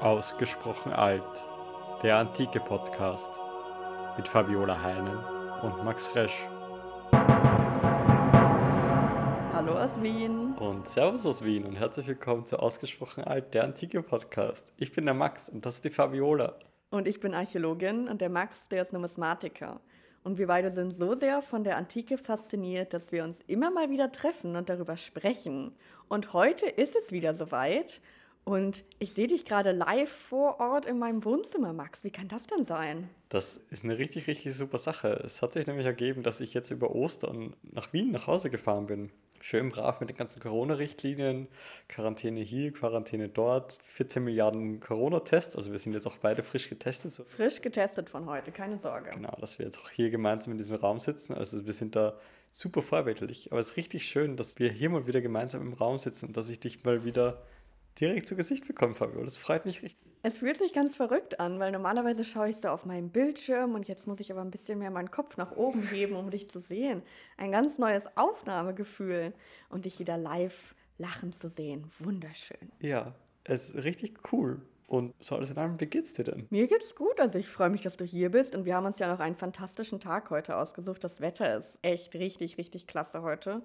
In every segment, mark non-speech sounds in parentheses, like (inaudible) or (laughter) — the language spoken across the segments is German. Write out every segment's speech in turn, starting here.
Ausgesprochen alt. Der antike Podcast mit Fabiola Heinen und Max Resch. Hallo aus Wien. Und Servus aus Wien und herzlich willkommen zu Ausgesprochen alt, der antike Podcast. Ich bin der Max und das ist die Fabiola. Und ich bin Archäologin und der Max, der ist Numismatiker. Und wir beide sind so sehr von der Antike fasziniert, dass wir uns immer mal wieder treffen und darüber sprechen. Und heute ist es wieder soweit. Und ich sehe dich gerade live vor Ort in meinem Wohnzimmer, Max. Wie kann das denn sein? Das ist eine richtig, richtig super Sache. Es hat sich nämlich ergeben, dass ich jetzt über Ostern nach Wien nach Hause gefahren bin. Schön brav mit den ganzen Corona-Richtlinien, Quarantäne hier, Quarantäne dort, 14 Milliarden Corona-Tests. Also wir sind jetzt auch beide frisch getestet. So. Frisch getestet von heute, keine Sorge. Genau, dass wir jetzt auch hier gemeinsam in diesem Raum sitzen. Also wir sind da super vorbildlich. Aber es ist richtig schön, dass wir hier mal wieder gemeinsam im Raum sitzen und dass ich dich mal wieder direkt zu Gesicht bekommen, Fabio. Das freut mich richtig. Es fühlt sich ganz verrückt an, weil normalerweise schaue ich so auf meinen Bildschirm und jetzt muss ich aber ein bisschen mehr meinen Kopf nach oben heben, um dich zu sehen. Ein ganz neues Aufnahmegefühl und dich wieder live lachen zu sehen. Wunderschön. Ja, es ist richtig cool. Und so alles in allem, wie geht's dir denn? Mir geht's gut. Also ich freue mich, dass du hier bist. Und wir haben uns ja noch einen fantastischen Tag heute ausgesucht. Das Wetter ist echt richtig, richtig klasse heute.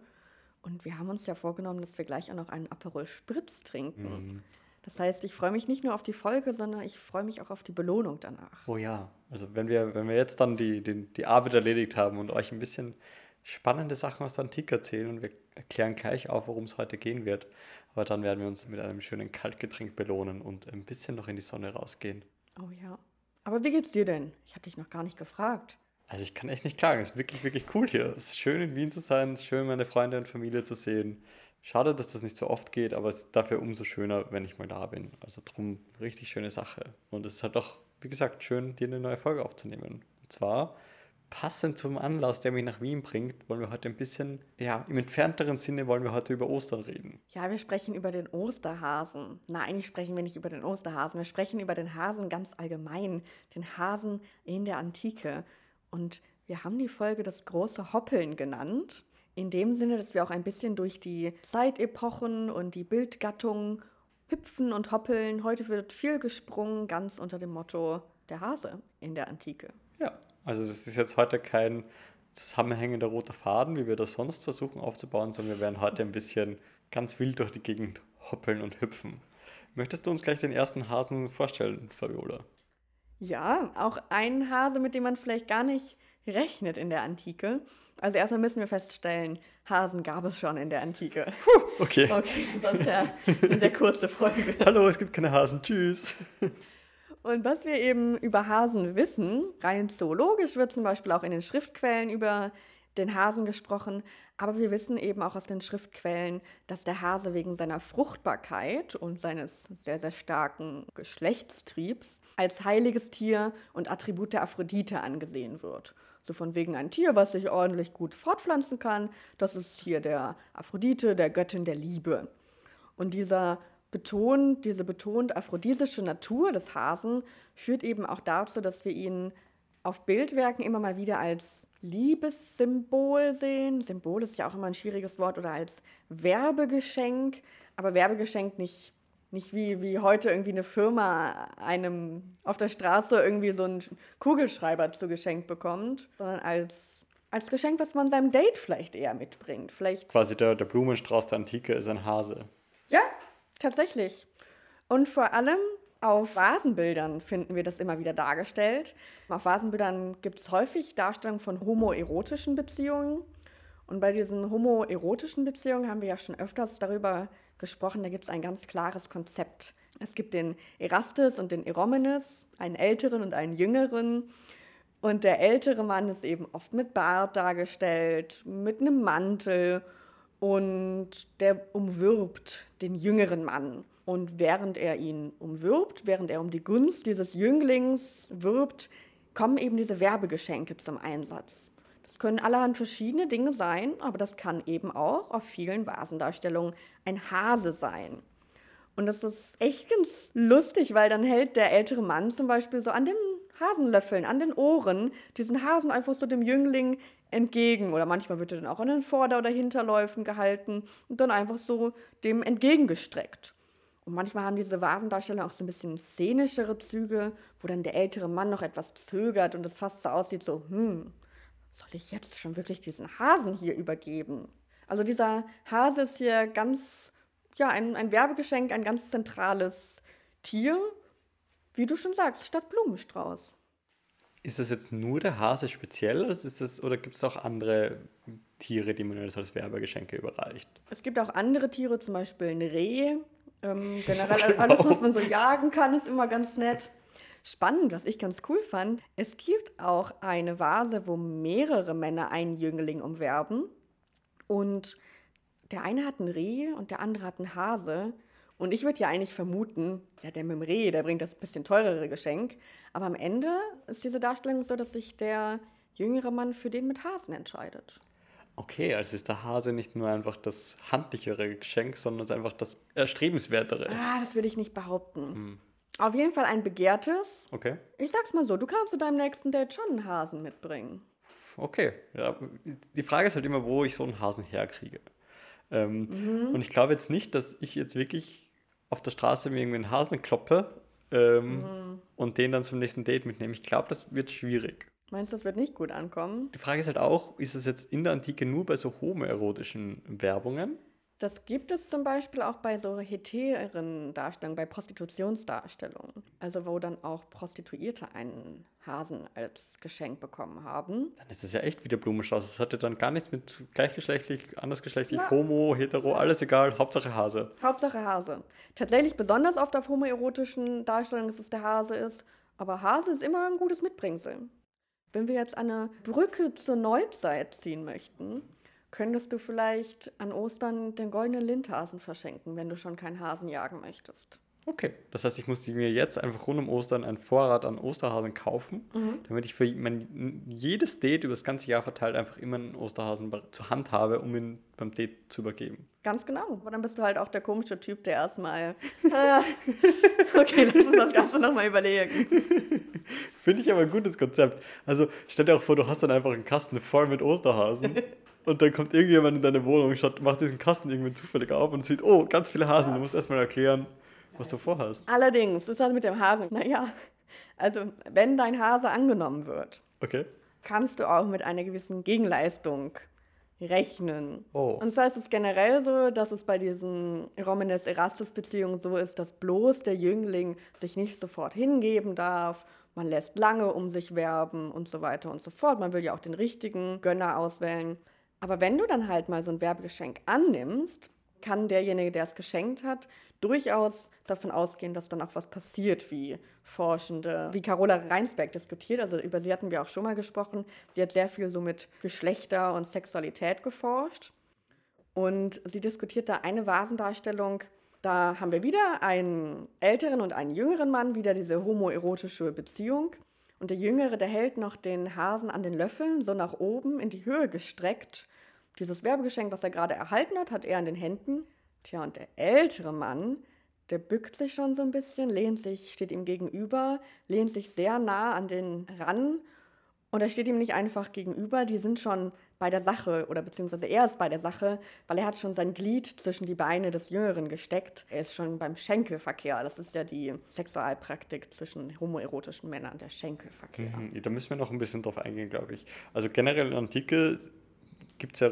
Und wir haben uns ja vorgenommen, dass wir gleich auch noch einen Aperol Spritz trinken. Mhm. Das heißt, ich freue mich nicht nur auf die Folge, sondern ich freue mich auch auf die Belohnung danach. Oh ja, also wenn wir, wenn wir jetzt dann die, die, die Arbeit erledigt haben und euch ein bisschen spannende Sachen aus der Antike erzählen und wir erklären gleich auf, worum es heute gehen wird. Aber dann werden wir uns mit einem schönen Kaltgetränk belohnen und ein bisschen noch in die Sonne rausgehen. Oh ja. Aber wie geht's dir denn? Ich habe dich noch gar nicht gefragt. Also ich kann echt nicht klagen. Es ist wirklich, wirklich cool hier. Es ist schön in Wien zu sein, es ist schön meine Freunde und Familie zu sehen. Schade, dass das nicht so oft geht, aber es ist dafür umso schöner, wenn ich mal da bin. Also drum richtig schöne Sache. Und es ist halt auch, wie gesagt, schön, dir eine neue Folge aufzunehmen. Und zwar passend zum Anlass, der mich nach Wien bringt, wollen wir heute ein bisschen, ja, im entfernteren Sinne wollen wir heute über Ostern reden. Ja, wir sprechen über den Osterhasen. Nein, eigentlich sprechen wir nicht über den Osterhasen. Wir sprechen über den Hasen ganz allgemein. Den Hasen in der Antike. Und wir haben die Folge das große Hoppeln genannt. In dem Sinne, dass wir auch ein bisschen durch die Zeitepochen und die Bildgattungen hüpfen und hoppeln. Heute wird viel gesprungen, ganz unter dem Motto der Hase in der Antike. Ja, also das ist jetzt heute kein zusammenhängender roter Faden, wie wir das sonst versuchen aufzubauen, sondern wir werden heute ein bisschen ganz wild durch die Gegend hoppeln und hüpfen. Möchtest du uns gleich den ersten Hasen vorstellen, Fabiola? Ja, auch ein Hase, mit dem man vielleicht gar nicht rechnet in der Antike. Also erstmal müssen wir feststellen, Hasen gab es schon in der Antike. Puh, okay. Okay, sonst ja eine sehr kurze Folge. (laughs) Hallo, es gibt keine Hasen. Tschüss. Und was wir eben über Hasen wissen, rein zoologisch wird zum Beispiel auch in den Schriftquellen über den Hasen gesprochen, aber wir wissen eben auch aus den Schriftquellen, dass der Hase wegen seiner Fruchtbarkeit und seines sehr, sehr starken Geschlechtstriebs als heiliges Tier und Attribut der Aphrodite angesehen wird. So von wegen ein Tier, was sich ordentlich gut fortpflanzen kann, das ist hier der Aphrodite, der Göttin der Liebe. Und dieser betont, diese betont aphrodisische Natur des Hasen führt eben auch dazu, dass wir ihn auf Bildwerken immer mal wieder als Liebessymbol sehen. Symbol ist ja auch immer ein schwieriges Wort oder als Werbegeschenk, aber Werbegeschenk nicht, nicht wie, wie heute irgendwie eine Firma einem auf der Straße irgendwie so einen Kugelschreiber zugeschenkt bekommt, sondern als, als Geschenk, was man seinem Date vielleicht eher mitbringt. Vielleicht Quasi der, der Blumenstrauß der Antike ist ein Hase. ja, tatsächlich. Und vor allem auf Vasenbildern finden wir das immer wieder dargestellt. Auf Vasenbildern gibt es häufig Darstellungen von homoerotischen Beziehungen. Und bei diesen homoerotischen Beziehungen haben wir ja schon öfters darüber gesprochen, da gibt es ein ganz klares Konzept. Es gibt den Erastes und den Eromenes, einen älteren und einen jüngeren. Und der ältere Mann ist eben oft mit Bart dargestellt, mit einem Mantel und der umwirbt den jüngeren Mann. Und während er ihn umwirbt, während er um die Gunst dieses Jünglings wirbt, kommen eben diese Werbegeschenke zum Einsatz. Das können allerhand verschiedene Dinge sein, aber das kann eben auch auf vielen Vasendarstellungen ein Hase sein. Und das ist echt ganz lustig, weil dann hält der ältere Mann zum Beispiel so an den Hasenlöffeln, an den Ohren, diesen Hasen einfach so dem Jüngling entgegen. Oder manchmal wird er dann auch an den Vorder- oder Hinterläufen gehalten und dann einfach so dem entgegengestreckt. Und manchmal haben diese Vasendarsteller auch so ein bisschen szenischere Züge, wo dann der ältere Mann noch etwas zögert und es fast so aussieht, so, hm, soll ich jetzt schon wirklich diesen Hasen hier übergeben? Also dieser Hase ist hier ganz, ja, ein, ein Werbegeschenk, ein ganz zentrales Tier, wie du schon sagst, statt Blumenstrauß. Ist das jetzt nur der Hase speziell oder, ist das, oder gibt es auch andere Tiere, die man als Werbegeschenke überreicht? Es gibt auch andere Tiere, zum Beispiel ein Reh. Ähm, generell okay, (laughs) alles, was man so jagen kann, ist immer ganz nett. Spannend, was ich ganz cool fand, es gibt auch eine Vase, wo mehrere Männer einen Jüngling umwerben. Und der eine hat ein Reh und der andere hat einen Hase. Und ich würde ja eigentlich vermuten, ja, der mit dem Reh, der bringt das bisschen teurere Geschenk. Aber am Ende ist diese Darstellung so, dass sich der jüngere Mann für den mit Hasen entscheidet. Okay, also ist der Hase nicht nur einfach das handlichere Geschenk, sondern ist einfach das erstrebenswertere. Ah, das will ich nicht behaupten. Hm. Auf jeden Fall ein begehrtes. Okay. Ich sag's mal so, du kannst zu deinem nächsten Date schon einen Hasen mitbringen. Okay. Ja, die Frage ist halt immer, wo ich so einen Hasen herkriege. Ähm, mhm. Und ich glaube jetzt nicht, dass ich jetzt wirklich auf der Straße mir irgendwie einen Hasen kloppe ähm, mhm. und den dann zum nächsten Date mitnehme. Ich glaube, das wird schwierig. Meinst du, das wird nicht gut ankommen? Die Frage ist halt auch, ist es jetzt in der Antike nur bei so homoerotischen Werbungen? Das gibt es zum Beispiel auch bei so hetären Darstellungen, bei Prostitutionsdarstellungen. Also wo dann auch Prostituierte einen Hasen als Geschenk bekommen haben. Dann ist das ja echt wie der Blumenstrauß. Das hatte dann gar nichts mit gleichgeschlechtlich, andersgeschlechtlich, Na. homo, hetero, alles egal. Hauptsache Hase. Hauptsache Hase. Tatsächlich besonders oft auf homoerotischen Darstellungen ist es der Hase ist. Aber Hase ist immer ein gutes Mitbringsel. Wenn wir jetzt eine Brücke zur Neuzeit ziehen möchten, könntest du vielleicht an Ostern den goldenen Lindhasen verschenken, wenn du schon keinen Hasen jagen möchtest. Okay, das heißt, ich muss mir jetzt einfach rund um Ostern einen Vorrat an Osterhasen kaufen, mhm. damit ich für mein, jedes Date über das ganze Jahr verteilt einfach immer einen Osterhasen zur Hand habe, um ihn beim Date zu übergeben. Ganz genau. Aber dann bist du halt auch der komische Typ, der erstmal. (laughs) (laughs) Okay, lass uns das Ganze nochmal überlegen. (laughs) Finde ich aber ein gutes Konzept. Also stell dir auch vor, du hast dann einfach einen Kasten voll mit Osterhasen. Und dann kommt irgendjemand in deine Wohnung, macht diesen Kasten irgendwie zufällig auf und sieht, oh, ganz viele Hasen. Du musst erstmal erklären, was du vorhast. Allerdings, das hat mit dem Hasen. Naja, also wenn dein Hase angenommen wird, okay. kannst du auch mit einer gewissen Gegenleistung rechnen. Oh. Und zwar ist es generell so, dass es bei diesen Romanes-Erastus-Beziehungen so ist, dass bloß der Jüngling sich nicht sofort hingeben darf. Man lässt lange um sich werben und so weiter und so fort. Man will ja auch den richtigen Gönner auswählen. Aber wenn du dann halt mal so ein Werbegeschenk annimmst, kann derjenige, der es geschenkt hat, durchaus davon ausgehen, dass dann auch was passiert, wie Forschende, wie Carola Reinsberg diskutiert. Also über sie hatten wir auch schon mal gesprochen. Sie hat sehr viel so mit Geschlechter und Sexualität geforscht. Und sie diskutiert da eine Vasendarstellung. Da haben wir wieder einen älteren und einen jüngeren Mann, wieder diese homoerotische Beziehung. Und der Jüngere, der hält noch den Hasen an den Löffeln, so nach oben in die Höhe gestreckt. Dieses Werbegeschenk, was er gerade erhalten hat, hat er in den Händen. Tja, und der ältere Mann, der bückt sich schon so ein bisschen, lehnt sich, steht ihm gegenüber, lehnt sich sehr nah an den ran. Und er steht ihm nicht einfach gegenüber, die sind schon bei der Sache oder beziehungsweise er ist bei der Sache, weil er hat schon sein Glied zwischen die Beine des Jüngeren gesteckt. Er ist schon beim Schenkelverkehr. Das ist ja die Sexualpraktik zwischen homoerotischen Männern, der Schenkelverkehr. Mhm, da müssen wir noch ein bisschen drauf eingehen, glaube ich. Also generell in Antike gibt es ja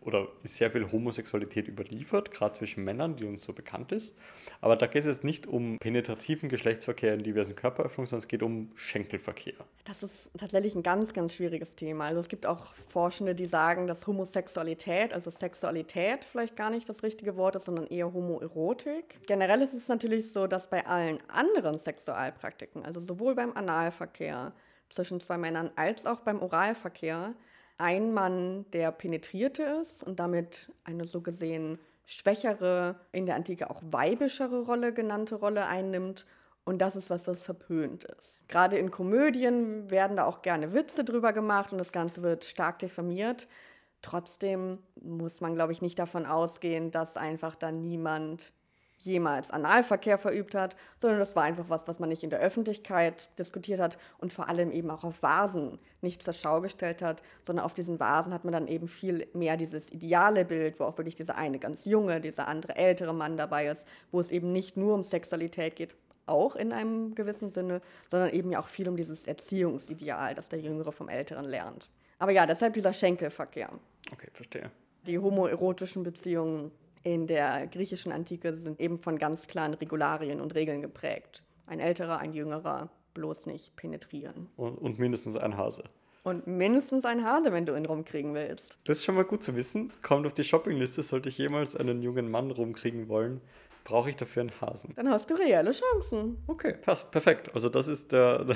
oder ist sehr viel Homosexualität überliefert, gerade zwischen Männern, die uns so bekannt ist. Aber da geht es jetzt nicht um penetrativen Geschlechtsverkehr in diversen Körperöffnungen, sondern es geht um Schenkelverkehr. Das ist tatsächlich ein ganz, ganz schwieriges Thema. Also es gibt auch Forschende, die sagen, dass Homosexualität, also Sexualität vielleicht gar nicht das richtige Wort ist, sondern eher Homoerotik. Generell ist es natürlich so, dass bei allen anderen Sexualpraktiken, also sowohl beim Analverkehr zwischen zwei Männern als auch beim Oralverkehr, ein Mann, der penetrierte ist und damit eine so gesehen schwächere, in der Antike auch weibischere Rolle genannte Rolle einnimmt. Und das ist was, was verpönt ist. Gerade in Komödien werden da auch gerne Witze drüber gemacht und das Ganze wird stark diffamiert. Trotzdem muss man, glaube ich, nicht davon ausgehen, dass einfach da niemand jemals Analverkehr verübt hat, sondern das war einfach was, was man nicht in der Öffentlichkeit diskutiert hat und vor allem eben auch auf Vasen nicht zur Schau gestellt hat, sondern auf diesen Vasen hat man dann eben viel mehr dieses ideale Bild, wo auch wirklich dieser eine ganz junge, dieser andere ältere Mann dabei ist, wo es eben nicht nur um Sexualität geht, auch in einem gewissen Sinne, sondern eben ja auch viel um dieses Erziehungsideal, das der Jüngere vom Älteren lernt. Aber ja, deshalb dieser Schenkelverkehr. Okay, verstehe. Die homoerotischen Beziehungen in der griechischen Antike sind eben von ganz klaren Regularien und Regeln geprägt. Ein älterer, ein jüngerer, bloß nicht penetrieren. Und, und mindestens ein Hase. Und mindestens ein Hase, wenn du ihn rumkriegen willst. Das ist schon mal gut zu wissen. Kommt auf die Shoppingliste, sollte ich jemals einen jungen Mann rumkriegen wollen, brauche ich dafür einen Hasen. Dann hast du reelle Chancen. Okay, passt, perfekt. Also das ist der, (laughs)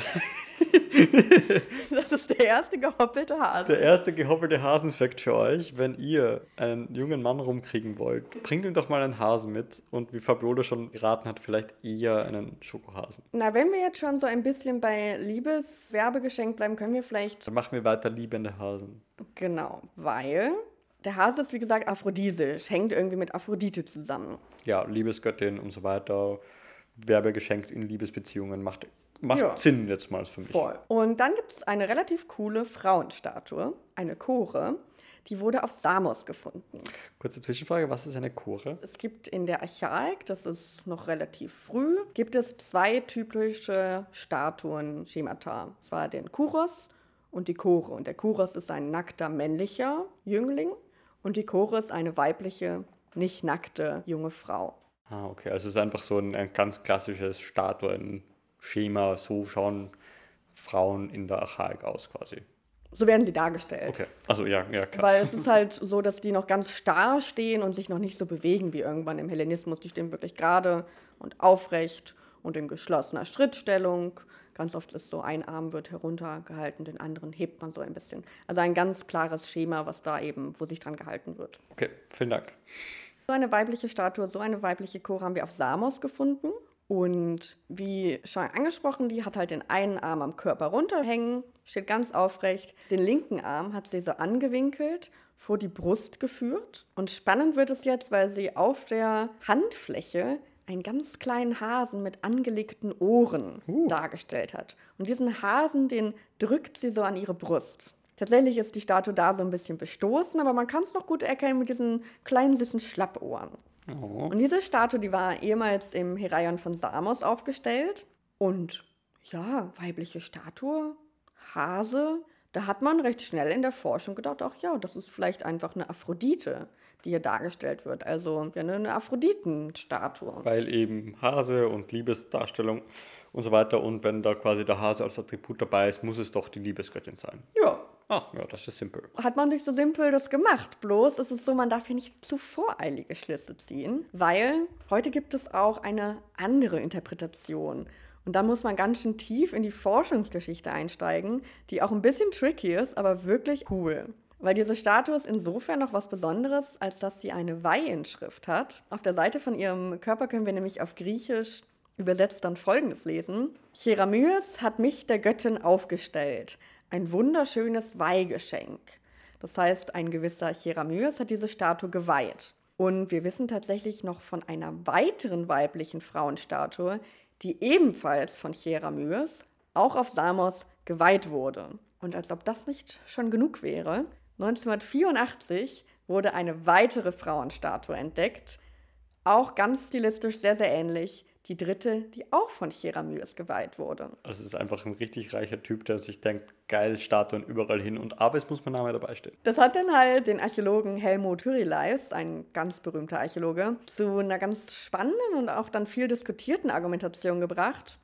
Das ist der erste gehoppelte Hase. der erste gehoppelte Hasenfakt für euch. Wenn ihr einen jungen Mann rumkriegen wollt, bringt ihm doch mal einen Hasen mit und wie Fabiola schon geraten hat, vielleicht eher einen Schokohasen. Na, wenn wir jetzt schon so ein bisschen bei Liebeswerbegeschenk bleiben, können wir vielleicht. Dann machen wir weiter liebende Hasen. Genau, weil der Hase ist wie gesagt aphrodisisch, hängt irgendwie mit Aphrodite zusammen. Ja, Liebesgöttin und so weiter. Werbe geschenkt in Liebesbeziehungen macht, macht Ja. Sinn jetzt mal für mich. Voll. Und dann gibt es eine relativ coole Frauenstatue, eine Chore, die wurde auf Samos gefunden. Kurze Zwischenfrage, was ist eine Chore? Es gibt in der Archaik, das ist noch relativ früh, gibt es zwei typische Statuen-Schemata. Und zwar den Kuros und die Chore. Und der Kuros ist ein nackter männlicher Jüngling und die Chore ist eine weibliche, nicht nackte junge Frau. Ah, okay. Also es ist einfach so ein, ein ganz klassisches Statuen-Schema. So schauen Frauen in der Archaik aus quasi. So werden sie dargestellt. Okay. Also ja, ja, klar. Weil es ist (laughs) halt so, dass die noch ganz starr stehen und sich noch nicht so bewegen wie irgendwann im Hellenismus. Die stehen wirklich gerade und aufrecht und in geschlossener Schrittstellung. Ganz oft ist so, ein Arm wird heruntergehalten, den anderen hebt man so ein bisschen. Also ein ganz klares Schema, was da eben, wo sich dran gehalten wird. Okay, vielen Dank. So eine weibliche Statue, so eine weibliche Chore haben wir auf Samos gefunden. Und wie schon angesprochen, die hat halt den einen Arm am Körper runterhängen, steht ganz aufrecht. Den linken Arm hat sie so angewinkelt, vor die Brust geführt. Und spannend wird es jetzt, weil sie auf der Handfläche einen ganz kleinen Hasen mit angelegten Ohren dargestellt hat. Und diesen Hasen, den drückt sie so an ihre Brust. Tatsächlich ist die Statue da so ein bisschen bestoßen, aber man kann es noch gut erkennen mit diesen kleinen süßen Schlappohren. Oh. Und diese Statue, die war ehemals im Heraion von Samos aufgestellt. Und ja, weibliche Statue, Hase, da hat man recht schnell in der Forschung gedacht, ach ja, das ist vielleicht einfach eine Aphrodite, die hier dargestellt wird. Also ja, eine Aphroditenstatue. Weil eben Hase und Liebesdarstellung und so weiter. Und wenn da quasi der Hase als Attribut dabei ist, muss es doch die Liebesgöttin sein. Ja, Ach ja, das ist simpel. hat man sich so simpel das gemacht. Bloß ist es so, man darf hier nicht zu voreilige Schlüsse ziehen, weil heute gibt es auch eine andere Interpretation. Und da muss man ganz schön tief in die Forschungsgeschichte einsteigen, die auch ein bisschen tricky ist, aber wirklich cool. Weil diese Statue ist insofern noch was Besonderes, als dass sie eine Weihinschrift hat. Auf der Seite von ihrem Körper können wir nämlich auf Griechisch übersetzt dann Folgendes lesen. Cheramyes hat mich der Göttin aufgestellt. Ein wunderschönes Weihgeschenk. Das heißt, ein gewisser Cheramyes hat diese Statue geweiht. Und wir wissen tatsächlich noch von einer weiteren weiblichen Frauenstatue, die ebenfalls von Cheramyes auch auf Samos geweiht wurde. Und als ob das nicht schon genug wäre, 1984 wurde eine weitere Frauenstatue entdeckt, auch ganz stilistisch sehr, sehr ähnlich. Die dritte, die auch von Cheramyes geweiht wurde. Also es ist einfach ein richtig reicher Typ, der sich denkt, geil, Statuen überall hin und aber es muss mein Name dabei stehen. Das hat dann halt den Archäologen Helmut Hyrileis, ein ganz berühmter Archäologe, zu einer ganz spannenden und auch dann viel diskutierten Argumentation gebracht.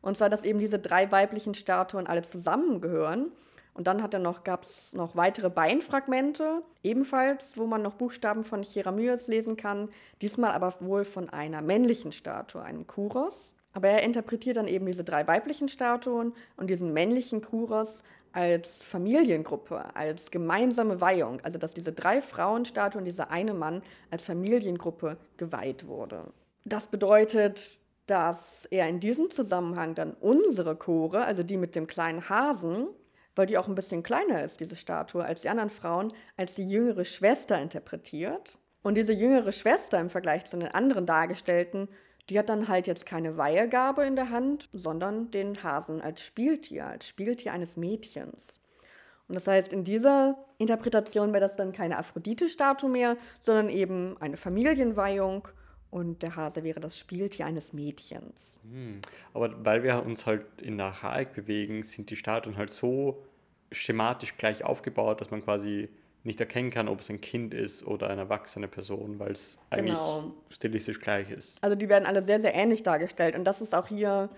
Und zwar, dass eben diese drei weiblichen Statuen alle zusammengehören. Und dann noch, gab es noch weitere Beinfragmente, ebenfalls, wo man noch Buchstaben von Cheramyes lesen kann, diesmal aber wohl von einer männlichen Statue, einem Kuros. Aber er interpretiert dann eben diese drei weiblichen Statuen und diesen männlichen Kuros als Familiengruppe, als gemeinsame Weihung. Also dass diese drei Frauenstatuen dieser eine Mann als Familiengruppe geweiht wurde. Das bedeutet, dass er in diesem Zusammenhang dann unsere Chore, also die mit dem kleinen Hasen, weil die auch ein bisschen kleiner ist, diese Statue, als die anderen Frauen, als die jüngere Schwester interpretiert. Und diese jüngere Schwester im Vergleich zu den anderen Dargestellten, die hat dann halt jetzt keine Weihegabe in der Hand, sondern den Hasen als Spieltier, als Spieltier eines Mädchens. Und das heißt, in dieser Interpretation wäre das dann keine Aphrodite-Statue mehr, sondern eben eine Familienweihung und der Hase wäre das Spieltier eines Mädchens. Hm. Aber weil wir uns halt in der Archaik bewegen, sind die Statuen halt so schematisch gleich aufgebaut, dass man quasi nicht erkennen kann, ob es ein Kind ist oder eine erwachsene Person, weil es eigentlich Genau. stilistisch gleich ist. Also die werden alle sehr, sehr ähnlich dargestellt. Und das ist auch hier,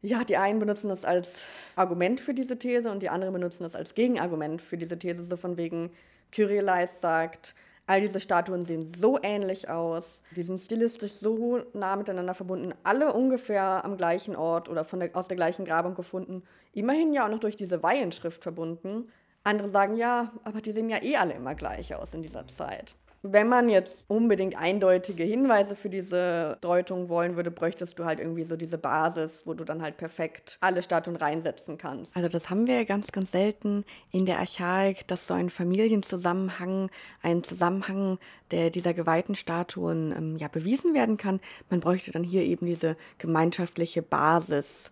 ja, die einen benutzen das als Argument für diese These und die anderen benutzen das als Gegenargument für diese These, so von wegen Kyrieleis sagt, all diese Statuen sehen so ähnlich aus, die sind stilistisch so nah miteinander verbunden, alle ungefähr am gleichen Ort oder von der, aus der gleichen Grabung gefunden, immerhin ja auch noch durch diese Weihenschrift verbunden. Andere sagen ja, aber die sehen ja eh alle immer gleich aus in dieser Zeit. Wenn man jetzt unbedingt eindeutige Hinweise für diese Deutung wollen würde, bräuchtest du halt irgendwie so diese Basis, wo du dann halt perfekt alle Statuen reinsetzen kannst. Also das haben wir ja ganz, ganz selten in der Archaik, dass so ein Familienzusammenhang, ein Zusammenhang der dieser geweihten Statuen ähm, ja bewiesen werden kann. Man bräuchte dann hier eben diese gemeinschaftliche Basis,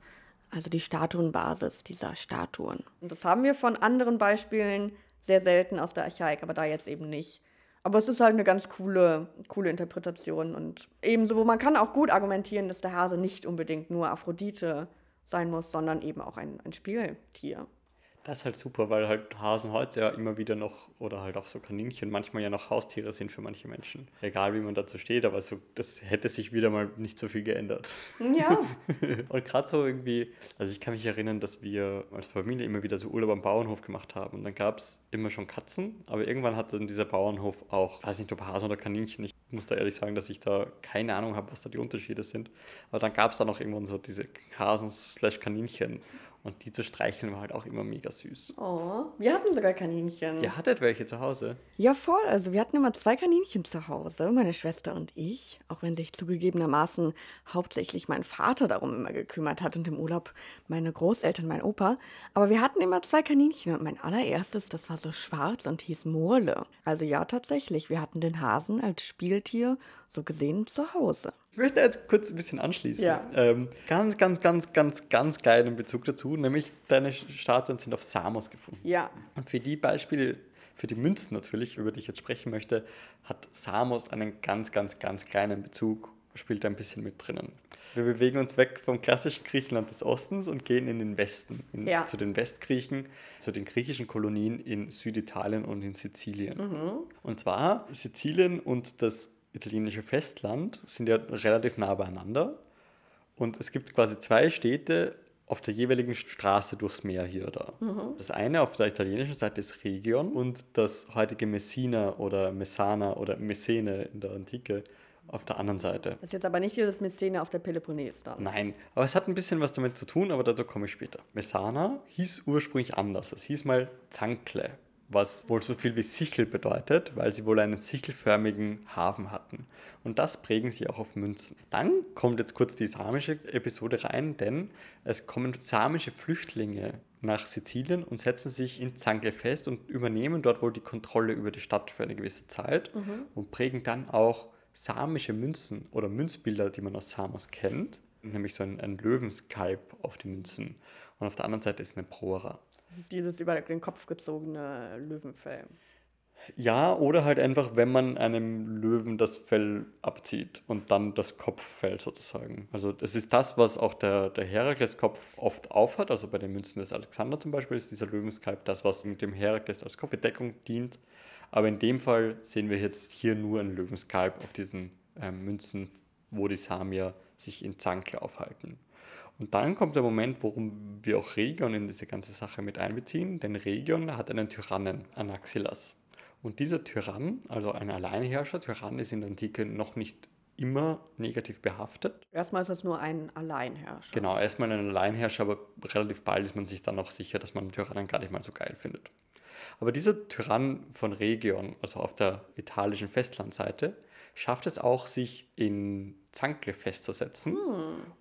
also die Statuenbasis dieser Statuen. Und das haben wir von anderen Beispielen sehr selten aus der Archaik, aber da jetzt eben nicht. Aber es ist halt eine ganz coole, coole Interpretation und ebenso, man kann auch gut argumentieren, dass der Hase nicht unbedingt nur Aphrodite sein muss, sondern eben auch ein, ein Spieltier. Das ist halt super, weil halt Hasen heute ja immer wieder noch, oder halt auch so Kaninchen, manchmal ja noch Haustiere sind für manche Menschen. Egal wie man dazu steht, aber so, das hätte sich wieder mal nicht so viel geändert. Ja, (laughs) Und gerade so irgendwie, also ich kann mich erinnern, dass wir als Familie immer wieder so Urlaub am Bauernhof gemacht haben. Und dann gab es immer schon Katzen, aber irgendwann hatte dann dieser Bauernhof auch, weiß nicht ob Hasen oder Kaninchen, ich muss da ehrlich sagen, dass ich da keine Ahnung habe, was da die Unterschiede sind. Aber dann gab es dann auch irgendwann so diese Hasen slash Kaninchen. Und die zu streicheln war halt auch immer mega süß. oh, wir hatten sogar Kaninchen. Ihr hattet welche zu Hause? Ja, voll. Also wir hatten immer zwei Kaninchen zu Hause, meine Schwester und ich, auch wenn sich zugegebenermaßen hauptsächlich mein Vater darum immer gekümmert hat und im Urlaub meine Großeltern, mein Opa. Aber wir hatten immer zwei Kaninchen und mein allererstes, das war so schwarz und hieß Murle. Also ja, tatsächlich, wir hatten den Hasen als Spieltier so gesehen zu Hause. Ich möchte jetzt kurz ein bisschen anschließen. Ja. Ähm, ganz, ganz, ganz, ganz, ganz kleinen Bezug dazu, nämlich deine Statuen sind auf Samos gefunden. Ja, Und für die Beispiele, für die Münzen natürlich, über die ich jetzt sprechen möchte, hat Samos einen ganz, ganz, ganz kleinen Bezug, spielt da ein bisschen mit drinnen. Wir bewegen uns weg vom klassischen Griechenland des Ostens und gehen in den Westen, in, Ja. zu den Westgriechen, zu den griechischen Kolonien in Süditalien und in Sizilien. Und zwar Sizilien und das italienische Festland sind ja relativ nah beieinander. Und es gibt quasi zwei Städte auf der jeweiligen Straße durchs Meer hier oder. Das eine auf der italienischen Seite ist Region und das heutige Messina oder Messana oder Messene in der Antike auf der anderen Seite. das ist jetzt aber nicht dieses Mäzene auf der Peloponnes dann. Nein, aber es hat ein bisschen was damit zu tun, aber dazu komme ich später. Messana hieß ursprünglich anders. Es hieß mal Zankle, was wohl so viel wie Sichel bedeutet, weil sie wohl einen sichelförmigen Hafen hatten. Und das prägen sie auch auf Münzen. Dann kommt jetzt kurz die samische Episode rein, denn es kommen samische Flüchtlinge nach Sizilien und setzen sich in Zankle fest und übernehmen dort wohl die Kontrolle über die Stadt für eine gewisse Zeit und prägen dann auch samische Münzen oder Münzbilder, die man aus Samos kennt, nämlich so ein, ein Löwenskalb auf die Münzen. Und auf der anderen Seite ist eine Proera. Das ist dieses über den Kopf gezogene Löwenfell. Ja, oder halt einfach, wenn man einem Löwen das Fell abzieht und dann das Kopffell sozusagen. Also das ist das, was auch der, der Herakleskopf oft aufhat. Also bei den Münzen des Alexander zum Beispiel ist dieser Löwenskalb das, was mit dem Herakles als Kopfbedeckung dient. Aber in dem Fall sehen wir jetzt hier nur einen Löwenskalb auf diesen ähm, Münzen, wo die Samier sich in Zankle aufhalten. Und dann kommt der Moment, worum wir auch Region in diese ganze Sache mit einbeziehen, denn Region hat einen Tyrannen, Anaxilas. Und dieser Tyrann, also ein Alleinherrscher, Tyrann ist in der Antike noch nicht immer negativ behaftet. Erstmal ist das nur ein Alleinherrscher. Genau, erstmal ein Alleinherrscher, aber relativ bald ist man sich dann auch sicher, dass man den Tyrannen gar nicht mal so geil findet. Aber dieser Tyrann von Region, also auf der italischen Festlandseite, schafft es auch, sich in Zankle festzusetzen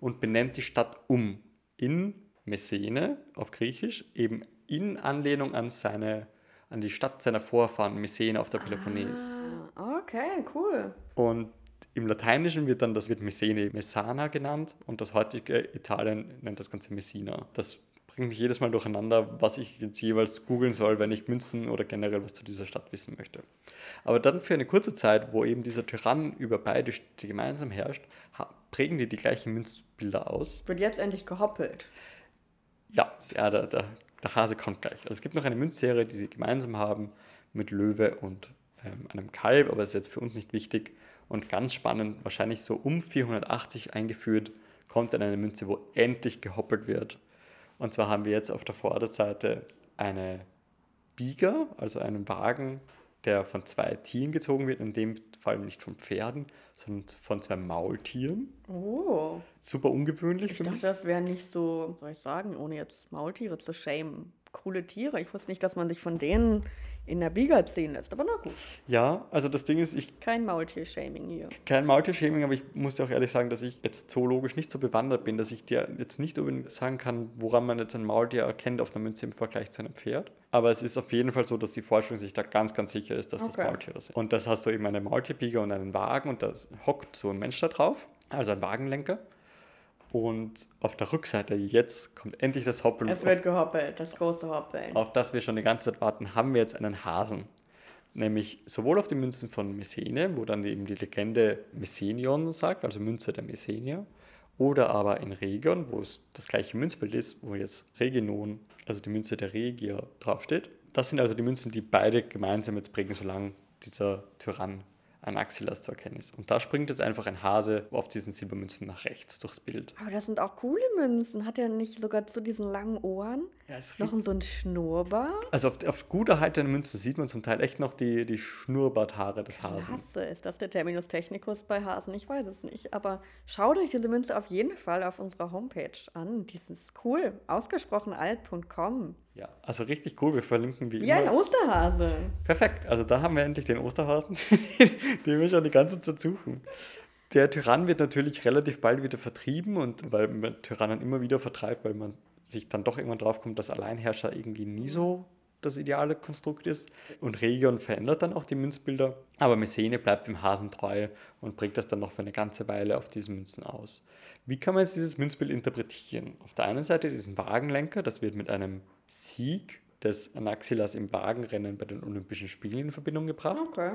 und benennt die Stadt um in Messene auf Griechisch, eben in Anlehnung an seine an die Stadt seiner Vorfahren, Messene auf der Peloponnes. Ah, okay, cool. Und im Lateinischen wird dann das wird Messene Messana genannt und das heutige Italien nennt das Ganze Messina. Das bringt mich jedes Mal durcheinander, was ich jetzt jeweils googeln soll, wenn ich Münzen oder generell was zu dieser Stadt wissen möchte. Aber dann für eine kurze Zeit, wo eben dieser Tyrann über beide Städte gemeinsam herrscht, prägen die die gleichen Münzbilder aus. Wird jetzt endlich gehoppelt. Ja, ja der, der, der Hase kommt gleich. Also es gibt noch eine Münzserie, die sie gemeinsam haben mit Löwe und ähm, einem Kalb, aber das ist jetzt für uns nicht wichtig. Und ganz spannend, wahrscheinlich so um 480 eingeführt, kommt dann eine Münze, wo endlich gehoppelt wird. Und zwar haben wir jetzt auf der Vorderseite eine Bieger, also einen Wagen, der von zwei Tieren gezogen wird, in dem Fall nicht von Pferden, sondern von zwei Maultieren. Oh. Super ungewöhnlich Ich für dachte, mich. das wäre nicht so, soll ich sagen, ohne jetzt Maultiere zu schämen. Coole Tiere. Ich wusste nicht, dass man sich von denen in der Biega ziehen lässt. Aber na gut, Ja, also das Ding ist, ich kein Maultier-Shaming hier. kein Maultiershaming, aber ich muss dir auch ehrlich sagen, dass ich jetzt zoologisch nicht so bewandert bin, dass ich dir jetzt nicht unbedingt sagen kann, woran man jetzt ein Maultier erkennt auf einer Münze im Vergleich zu einem Pferd. Aber es ist auf jeden Fall so, dass die Forschung sich da ganz, ganz sicher ist, dass das Okay. Maultiere sind. Und das hast du eben eine Maultierbieger und einen Wagen und da hockt so ein Mensch da drauf, also ein Wagenlenker. Und auf der Rückseite, jetzt kommt endlich das Hoppeln, Es auf, wird gehoppelt, das große Hoppeln. auf das wir schon die ganze Zeit warten, haben wir jetzt einen Hasen. Nämlich sowohl auf den Münzen von Messene, wo dann eben die Legende Messenion sagt, also Münze der Messenier, oder aber in Region, wo es das gleiche Münzbild ist, wo jetzt Reginon, also die Münze der Regier, draufsteht. Das sind also die Münzen, die beide gemeinsam jetzt prägen, solange dieser Tyrann ein Axilas zu erkennen ist. Und da springt jetzt einfach ein Hase auf diesen Silbermünzen nach rechts durchs Bild. Aber das sind auch coole Münzen. Hat er nicht sogar zu diesen langen Ohren Ja, es noch so ein Schnurrbart? Also auf, auf gut erhaltenen Münzen sieht man zum Teil echt noch die, die Schnurrbarthaare des Hasen. Klasse, ist das der Terminus technicus bei Hasen? Ich weiß es nicht. Aber schaut euch diese Münze auf jeden Fall auf unserer Homepage an. Die ist cool. Ausgesprochenalt.com. Ja, also richtig cool. Wir verlinken wie Wie ein immer. Osterhase. Perfekt. Also da haben wir endlich den Osterhasen, (laughs) den wir schon die ganze Zeit suchen. Der Tyrann wird natürlich relativ bald wieder vertrieben und weil man Tyrannen immer wieder vertreibt, weil man sich dann doch irgendwann drauf kommt, dass Alleinherrscher irgendwie nie so das ideale Konstrukt ist. Und Region verändert dann auch die Münzbilder, aber Messene bleibt dem Hasen treu und bringt das dann noch für eine ganze Weile auf diesen Münzen aus. Wie kann man jetzt dieses Münzbild interpretieren? Auf der einen Seite diesen Wagenlenker, das wird mit einem Sieg des Anaxilas im Wagenrennen bei den Olympischen Spielen in Verbindung gebracht. Okay.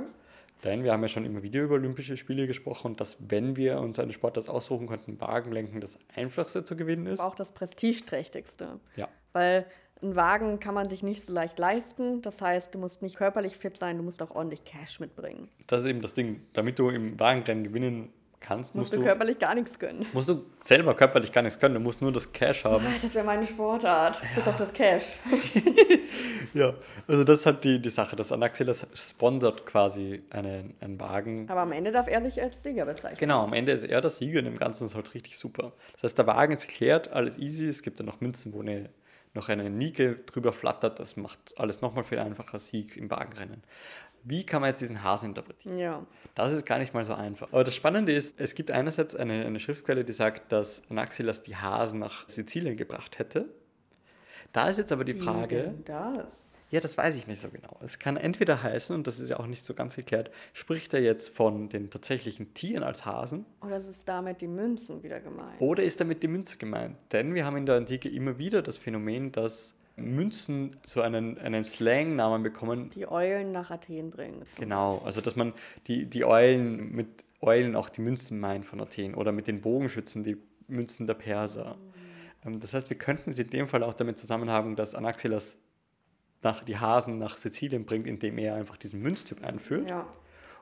Denn wir haben ja schon immer wieder über Olympische Spiele gesprochen und dass, wenn wir uns eine Sportart aussuchen könnten, Wagenlenken das einfachste zu gewinnen ist. Aber auch das prestigeträchtigste. Ja. Weil ein Wagen kann man sich nicht so leicht leisten. Das heißt, du musst nicht körperlich fit sein, du musst auch ordentlich Cash mitbringen. Das ist eben das Ding. Damit du im Wagenrennen gewinnen kannst, Musst musst, du du, körperlich gar nichts gönnen. musst du selber körperlich gar nichts können. Du musst nur das Cash haben. Ah, Das wäre meine Sportart. Bis auf das Cash. (laughs) Ja, also das ist halt die, die Sache. Das Anaxilas sponsert quasi einen, einen Wagen. Aber am Ende darf er sich als Sieger bezeichnen. Genau, am Ende ist er der Sieger in dem Ganzen ist halt richtig super. Das heißt, der Wagen ist geklärt, alles easy. Es gibt dann noch Münzen, wo eine, noch eine Nike drüber flattert. Das macht alles nochmal viel einfacher Sieg im Wagenrennen. Wie kann man jetzt diesen Hasen interpretieren? Ja. Das ist gar nicht mal so einfach. Aber das Spannende ist, es gibt einerseits eine, eine Schriftquelle, die sagt, dass Anaxilas die Hasen nach Sizilien gebracht hätte. Da ist jetzt aber die Wie Frage, denn das? ja, das weiß ich nicht so genau. Es kann entweder heißen, und das ist ja auch nicht so ganz geklärt, spricht er jetzt von den tatsächlichen Tieren als Hasen Oder ist damit die Münzen wieder gemeint? oder ist damit die Münze gemeint? Denn wir haben in der Antike immer wieder das Phänomen, dass Münzen so einen, einen Slang-Namen bekommen. Die Eulen nach Athen bringen. Genau, also dass man die, die Eulen mit Eulen auch die Münzen meint von Athen oder mit den Bogenschützen die Münzen der Perser. Ähm, Das heißt, wir könnten sie in dem Fall auch damit zusammenhaben, dass Anaxilas nach, die Hasen nach Sizilien bringt, indem er einfach diesen Münztyp einführt. Ja.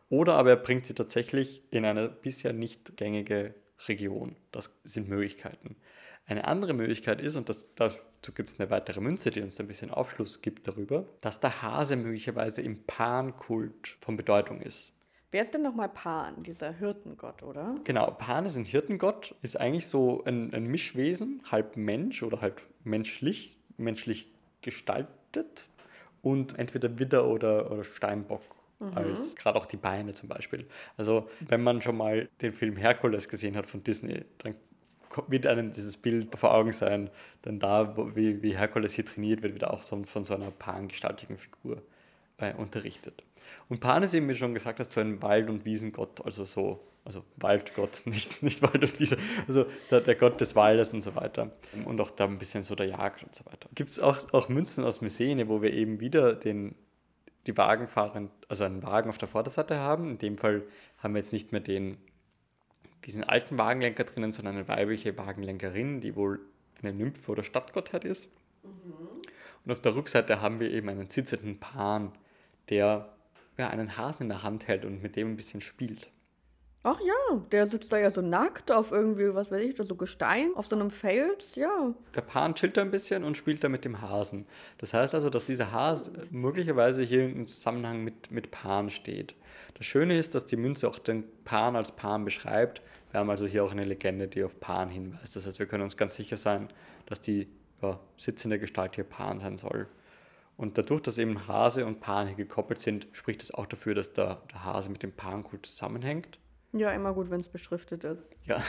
Oder aber er bringt sie tatsächlich in eine bisher nicht gängige Region. Das sind Möglichkeiten. Eine andere Möglichkeit ist, und das, dazu gibt es eine weitere Münze, die uns ein bisschen Aufschluss gibt darüber, dass der Hase möglicherweise im Pan-Kult von Bedeutung ist. Wer ist denn nochmal Pan, dieser Hirtengott, oder? Genau, Pan ist ein Hirtengott, ist eigentlich so ein, ein Mischwesen, halb Mensch oder halb menschlich, menschlich gestaltet und entweder Widder oder, oder Steinbock. Als gerade auch die Beine zum Beispiel. Also, wenn man schon mal den Film Herkules gesehen hat von Disney, dann wird einem dieses Bild vor Augen sein. Denn da, wie, wie Herkules hier trainiert wird, wird auch so von so einer pangestaltigen Figur äh, unterrichtet. Und Pan ist eben, wie schon gesagt hast, so ein Wald- und Wiesengott, also so, also Waldgott, (laughs) nicht, nicht Wald und Wiese, also der, der, Gott des Waldes und so weiter. Und auch da ein bisschen so der Jagd und so weiter. Gibt es auch, auch Münzen aus Messene, wo wir eben wieder den, die Wagenfahrer, also einen Wagen auf der Vorderseite haben. In dem Fall haben wir jetzt nicht mehr den, diesen alten Wagenlenker drinnen, sondern eine weibliche Wagenlenkerin, die wohl eine Nymphe oder Stadtgottheit ist. Mhm. Und auf der Rückseite haben wir eben einen sitzenden Pan, der ja, einen Hasen in der Hand hält und mit dem ein bisschen spielt. Ach ja, der sitzt da ja so nackt auf irgendwie, was weiß ich, so Gestein, auf so einem Fels, ja. Der Pan chillt da ein bisschen und spielt da mit dem Hasen. Das heißt also, dass dieser Hase möglicherweise hier im Zusammenhang mit, mit Pan steht. Das Schöne ist, dass die Münze auch den Pan als Pan beschreibt. Wir haben also hier auch eine Legende, die auf Pan hinweist. Das heißt, wir können uns ganz sicher sein, dass die ja, sitzende Gestalt hier Pan sein soll. Und dadurch, dass eben Hase und Pan hier gekoppelt sind, spricht das auch dafür, dass der, der Hase mit dem Pankult zusammenhängt. Ja, immer gut, wenn es beschriftet ist. Ja,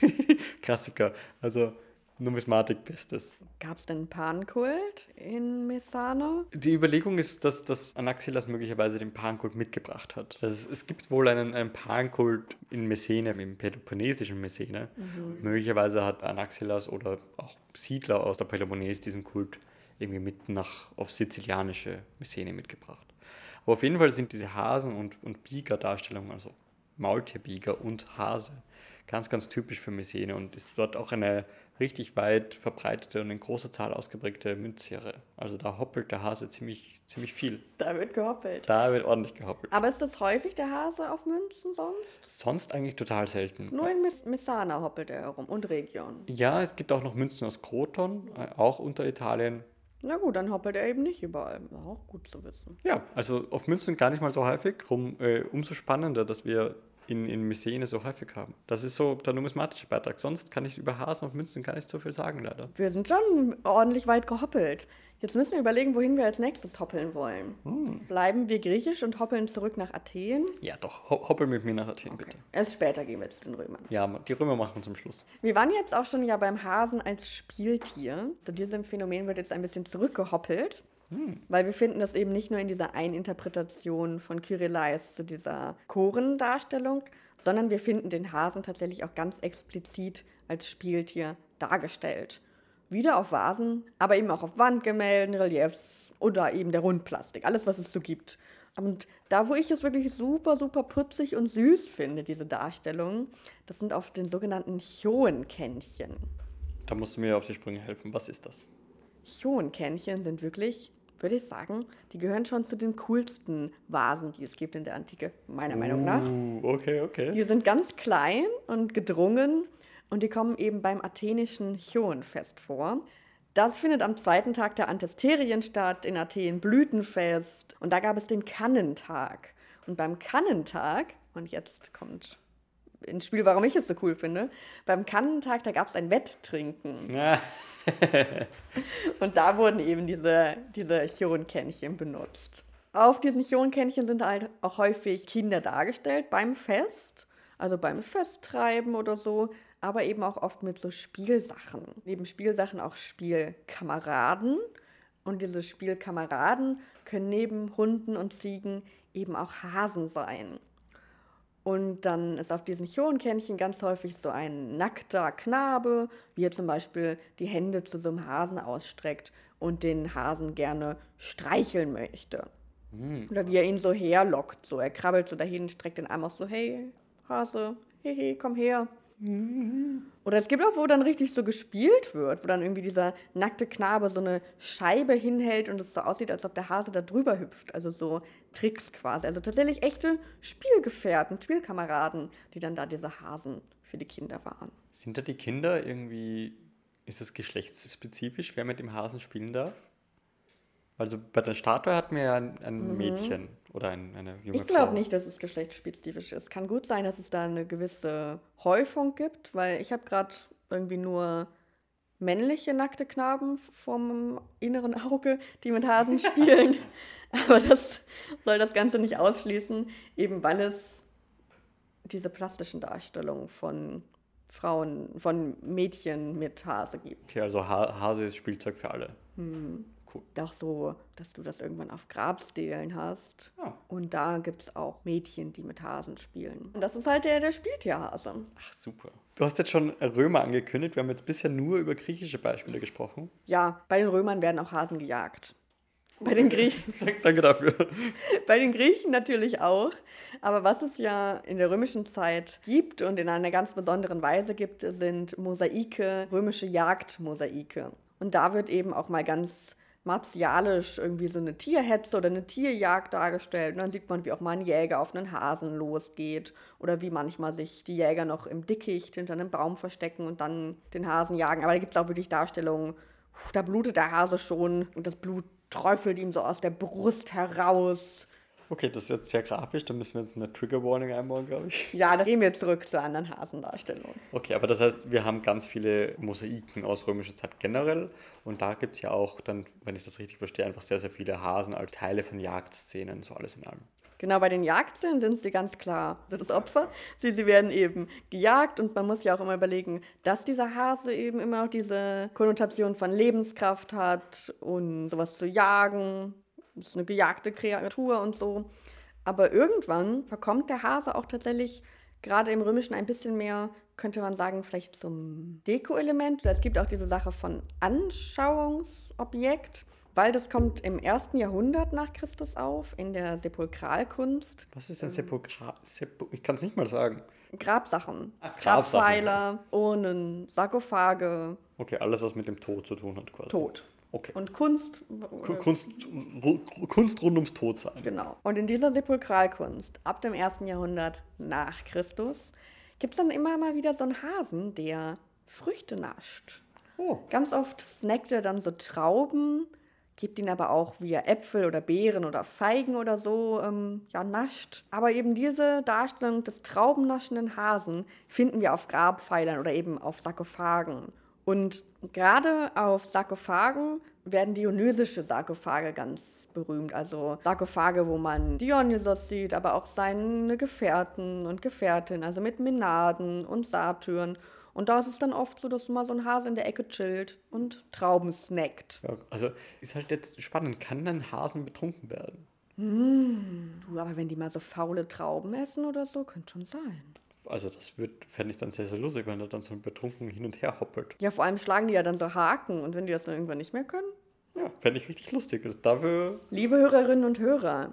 (laughs) Klassiker. Also Numismatik Bestes. Gab es denn Pankult in Messana? Die Überlegung ist, dass, dass Anaxilas möglicherweise den Pankult mitgebracht hat. Also es, gibt wohl einen, einen Pankult in Messene, im peloponnesischen Messene. Mhm. Möglicherweise hat Anaxilas oder auch Siedler aus der Peloponnes diesen Kult irgendwie mit nach auf sizilianische Messene mitgebracht. Aber auf jeden Fall sind diese Hasen- und, und Bieger-Darstellungen, also Maultierbieger und Hase, ganz, ganz typisch für Messene und ist dort auch eine richtig weit verbreitete und in großer Zahl ausgeprägte Münzserie. Also da hoppelt der Hase ziemlich, ziemlich viel. Da wird gehoppelt. Da wird ordentlich gehoppelt. Aber ist das häufig der Hase auf Münzen sonst? Sonst eigentlich total selten. Nur in Messana hoppelt er herum und Region. Ja, es gibt auch noch Münzen aus Kroton, äh, auch unter Italien. Na gut, dann hoppelt er eben nicht überall. Auch gut zu wissen. Ja, also auf Münzen gar nicht mal so häufig. Rum, äh, umso spannender, dass wir in, in Messene so häufig haben. Das ist so der numismatische Beitrag. Sonst kann ich über Hasen und Münzen gar nicht so viel sagen, leider. Wir sind schon ordentlich weit gehoppelt. Jetzt müssen wir überlegen, wohin wir als nächstes hoppeln wollen. Hm. Bleiben wir griechisch und hoppeln zurück nach Athen? Ja, doch. Hoppeln mit mir nach Athen, okay. bitte. Erst später gehen wir zu den Römern. Ja, die Römer machen wir zum Schluss. Wir waren jetzt auch schon ja beim Hasen als Spieltier. Zu diesem Phänomen wird jetzt ein bisschen zurückgehoppelt. Hm. Weil wir finden das eben nicht nur in dieser Eininterpretation von Kyrillais zu dieser Chorendarstellung, sondern wir finden den Hasen tatsächlich auch ganz explizit als Spieltier dargestellt. Wieder auf Vasen, aber eben auch auf Wandgemälden, Reliefs oder eben der Rundplastik, alles, was es so gibt. Und da, wo ich es wirklich super, super putzig und süß finde, diese Darstellung, das sind auf den sogenannten Choenkännchen. Da musst du mir auf die Sprünge helfen. Was ist das? Choenkännchen sind wirklich, würde ich sagen, die gehören schon zu den coolsten Vasen, die es gibt in der Antike, meiner uh, Meinung nach. Okay, okay. Die sind ganz klein und gedrungen und die kommen eben beim athenischen Chionfest vor. Das findet am zweiten Tag der Antesterien statt, in Athen Blütenfest. Und da gab es den Kannentag. Und beim Kannentag, und jetzt kommt ins Spiel, warum ich es so cool finde, beim Kannentag, da gab es ein Wetttrinken. Ja. (laughs) und da wurden eben diese, diese Chionkännchen benutzt. Auf diesen Chionkännchen sind halt auch häufig Kinder dargestellt beim Fest, also beim Festtreiben oder so aber eben auch oft mit so Spielsachen. Neben Spielsachen auch Spielkameraden. Und diese Spielkameraden können neben Hunden und Ziegen eben auch Hasen sein. Und dann ist auf diesen Chionkännchen ganz häufig so ein nackter Knabe, wie er zum Beispiel die Hände zu so einem Hasen ausstreckt und den Hasen gerne streicheln möchte. Mhm. Oder wie er ihn so herlockt. So, er krabbelt so dahin, streckt den Arm aus so, hey, Hase, hey, hey, komm her. Oder es gibt auch, wo dann richtig so gespielt wird, wo dann irgendwie dieser nackte Knabe so eine Scheibe hinhält und es so aussieht, als ob der Hase da drüber hüpft. Also so Tricks quasi. Also tatsächlich echte Spielgefährten, Spielkameraden, die dann da diese Hasen für die Kinder waren. Sind da die Kinder irgendwie, ist das geschlechtsspezifisch, wer mit dem Hasen spielen darf? Also bei der Statue hatten wir ja ein, ein mhm. Mädchen oder ein, eine junge Ich glaube nicht, dass es geschlechtsspezifisch ist. Kann gut sein, dass es da eine gewisse Häufung gibt, weil ich habe gerade irgendwie nur männliche nackte Knaben vom inneren Auge, die mit Hasen (laughs) spielen. Aber das soll das Ganze nicht ausschließen, eben weil es diese plastischen Darstellungen von Frauen, von Mädchen mit Hase gibt. Okay, also ha Hase ist Spielzeug für alle. Hm. Cool. Auch so, dass du das irgendwann auf Grabstelen hast. Ah. Und da gibt es auch Mädchen, die mit Hasen spielen. Und das ist halt der, der Spieltierhase. Ach, super. Du hast jetzt schon Römer angekündigt. Wir haben jetzt bisher nur über griechische Beispiele gesprochen. Ja, bei den Römern werden auch Hasen gejagt. Bei den Griechen. (laughs) Danke dafür. (laughs) Bei den Griechen natürlich auch. Aber was es ja in der römischen Zeit gibt und in einer ganz besonderen Weise gibt, sind Mosaike, römische Jagdmosaike. Und da wird eben auch mal ganz martialisch irgendwie so eine Tierhetze oder eine Tierjagd dargestellt. Und dann sieht man, wie auch mal ein Jäger auf einen Hasen losgeht oder wie manchmal sich die Jäger noch im Dickicht hinter einem Baum verstecken und dann den Hasen jagen. Aber da gibt es auch wirklich Darstellungen, da blutet der Hase schon und das Blut träufelt ihm so aus der Brust heraus. Okay, das ist jetzt sehr grafisch, da müssen wir jetzt eine Trigger Warning einbauen, glaube ich. Ja, das gehen wir zurück zu anderen Hasendarstellungen. Okay, aber das heißt, wir haben ganz viele Mosaiken aus römischer Zeit generell und da gibt es ja auch dann, wenn ich das richtig verstehe, einfach sehr, sehr viele Hasen als Teile von Jagdszenen, so alles in allem. Genau, bei den Jagdszenen sind sie ganz klar das Opfer. Sie, sie werden eben gejagt und man muss ja auch immer überlegen, dass dieser Hase eben immer auch diese Konnotation von Lebenskraft hat und sowas zu jagen. Das ist eine gejagte Kreatur und so. Aber irgendwann verkommt der Hase auch tatsächlich gerade im Römischen ein bisschen mehr, könnte man sagen, vielleicht zum Deko-Element. Es gibt auch diese Sache von Anschauungsobjekt weil das kommt im ersten Jahrhundert nach Christus auf, in der Sepulkralkunst. Was ist denn Sepulkral? Sepul ich kann es nicht mal sagen. Grabsachen. Ach, Grabpfeiler, Urnen, Sarkophage. Okay, alles, was mit dem Tod zu tun hat, quasi. Tod. Okay. Und Kunst. Ku- Kunst, Kunst rund ums Todsein. Genau. Und in dieser Sepulkralkunst ab dem ersten Jahrhundert nach Christus gibt es dann immer mal wieder so einen Hasen, der Früchte nascht. Oh, Ganz oft snackt er dann so Trauben, gibt ihn aber auch, wie er Äpfel oder Beeren oder Feigen oder so ähm, ja, nascht. Aber eben diese Darstellung des traubennaschenden Hasen finden wir auf Grabpfeilern oder eben auf Sarkophagen. Und gerade auf Sarkophagen werden dionysische Sarkophage ganz berühmt. Also Sarkophage, wo man Dionysos sieht, aber auch seine Gefährten und Gefährtinnen, also mit Menaden und Satyren. Und da ist es dann oft so, dass mal so ein Hase in der Ecke chillt und Trauben snackt. ja, also ist halt jetzt spannend. Kann ein Hasen betrunken werden? Du, aber wenn die mal so faule Trauben essen oder so, könnte schon sein. Also das wird, fände ich dann sehr, sehr lustig, wenn er dann so betrunken hin und her hoppelt. Ja, vor allem schlagen die ja dann so Haken und wenn die das dann irgendwann nicht mehr können. Ja, fände ich richtig lustig. Dafür, Liebe Hörerinnen und Hörer,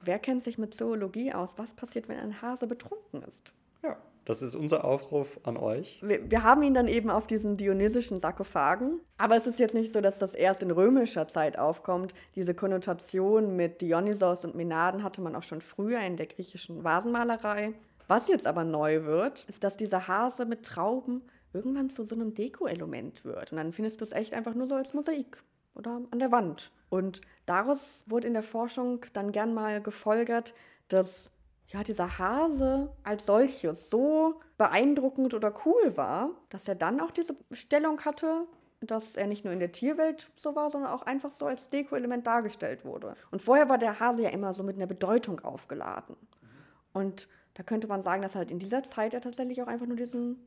wer kennt sich mit Zoologie aus? Was passiert, wenn ein Hase betrunken ist? ja, das ist unser Aufruf an euch. Wir, wir haben ihn dann eben auf diesen dionysischen Sarkophagen. Aber es ist jetzt nicht so, dass das erst in römischer Zeit aufkommt. Diese Konnotation mit Dionysos und Menaden hatte man auch schon früher in der griechischen Vasenmalerei. Was jetzt aber neu wird, ist, dass dieser Hase mit Trauben irgendwann zu so einem Deko-Element wird. Und dann findest du es echt einfach nur so als Mosaik oder an der Wand. Und daraus wurde in der Forschung dann gern mal gefolgert, dass ja, dieser Hase als solches so beeindruckend oder cool war, dass er dann auch diese Stellung hatte, dass er nicht nur in der Tierwelt so war, sondern auch einfach so als Deko-Element dargestellt wurde. Und vorher war der Hase ja immer so mit einer Bedeutung aufgeladen. Und da könnte man sagen, dass halt in dieser Zeit er tatsächlich auch einfach nur diesen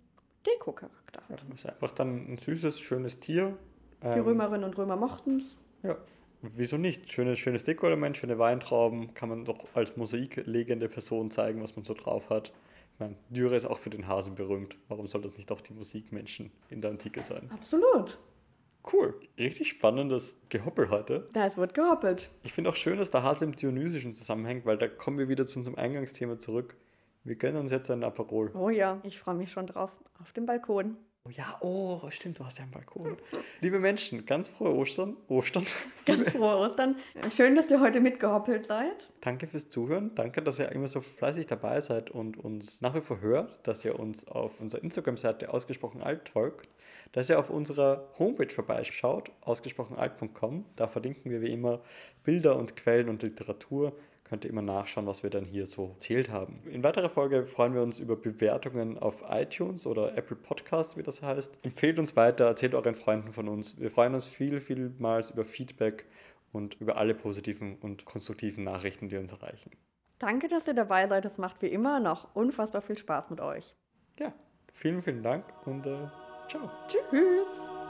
Deko-Charakter Ja, hat. das ist einfach dann ein süßes, schönes Tier. Die Ähm, Römerinnen und Römer mochten es. Ja, wieso nicht? Schönes, schönes Deko-Element, schöne Weintrauben, kann man doch als mosaiklegende Person zeigen, was man so drauf hat. Ich meine, Dürer ist auch für den Hasen berühmt. Warum soll das nicht auch die Musikmenschen in der Antike sein? Absolut. Cool, richtig spannendes Gehoppel heute. Da es wird gehoppelt. Ich finde auch schön, dass der Hase im Dionysischen zusammenhängt, weil da kommen wir wieder zu unserem Eingangsthema zurück. Wir gönnen uns jetzt einen Aperol. Oh ja, ich freue mich schon drauf. Auf dem Balkon. Oh ja, oh, stimmt, du hast ja einen Balkon. (laughs) Liebe Menschen, ganz frohe Ostern. Ostern. (laughs) Ganz frohe Ostern. Schön, dass ihr heute mitgehoppelt seid. Danke fürs Zuhören. Danke, dass ihr immer so fleißig dabei seid und uns nach wie vor hört, dass ihr uns auf unserer Instagram-Seite ausgesprochen alt folgt, dass ihr auf unserer Homepage vorbeischaut, ausgesprochenalt.com. Da verlinken wir wie immer Bilder und Quellen und Literatur. Könnt ihr immer nachschauen, was wir dann hier so erzählt haben. In weiterer Folge freuen wir uns über Bewertungen auf iTunes oder Apple Podcasts, wie das heißt. Empfehlt uns weiter, erzählt euren Freunden von uns. Wir freuen uns viel, vielmals über Feedback und über alle positiven und konstruktiven Nachrichten, die uns erreichen. Danke, dass ihr dabei seid. Es macht wie immer noch unfassbar viel Spaß mit euch. Ja, vielen, vielen Dank und äh, ciao. Tschüss.